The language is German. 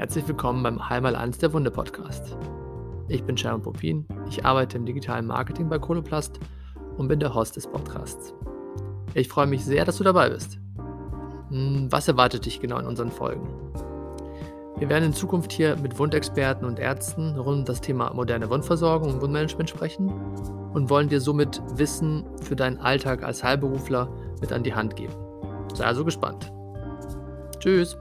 herzlich willkommen beim Heimal 1 der Wunde Podcast. Ich bin Sharon Popin, ich arbeite im digitalen Marketing bei Koloplast und bin der Host des Podcasts. Ich freue mich sehr, dass du dabei bist. Hm, was erwartet dich genau in unseren Folgen? Wir werden in Zukunft hier mit Wundexperten und Ärzten rund um das Thema moderne Wundversorgung und Wundmanagement sprechen und wollen dir somit Wissen für deinen Alltag als Heilberufler mit an die Hand geben. Sei also gespannt. Tschüss!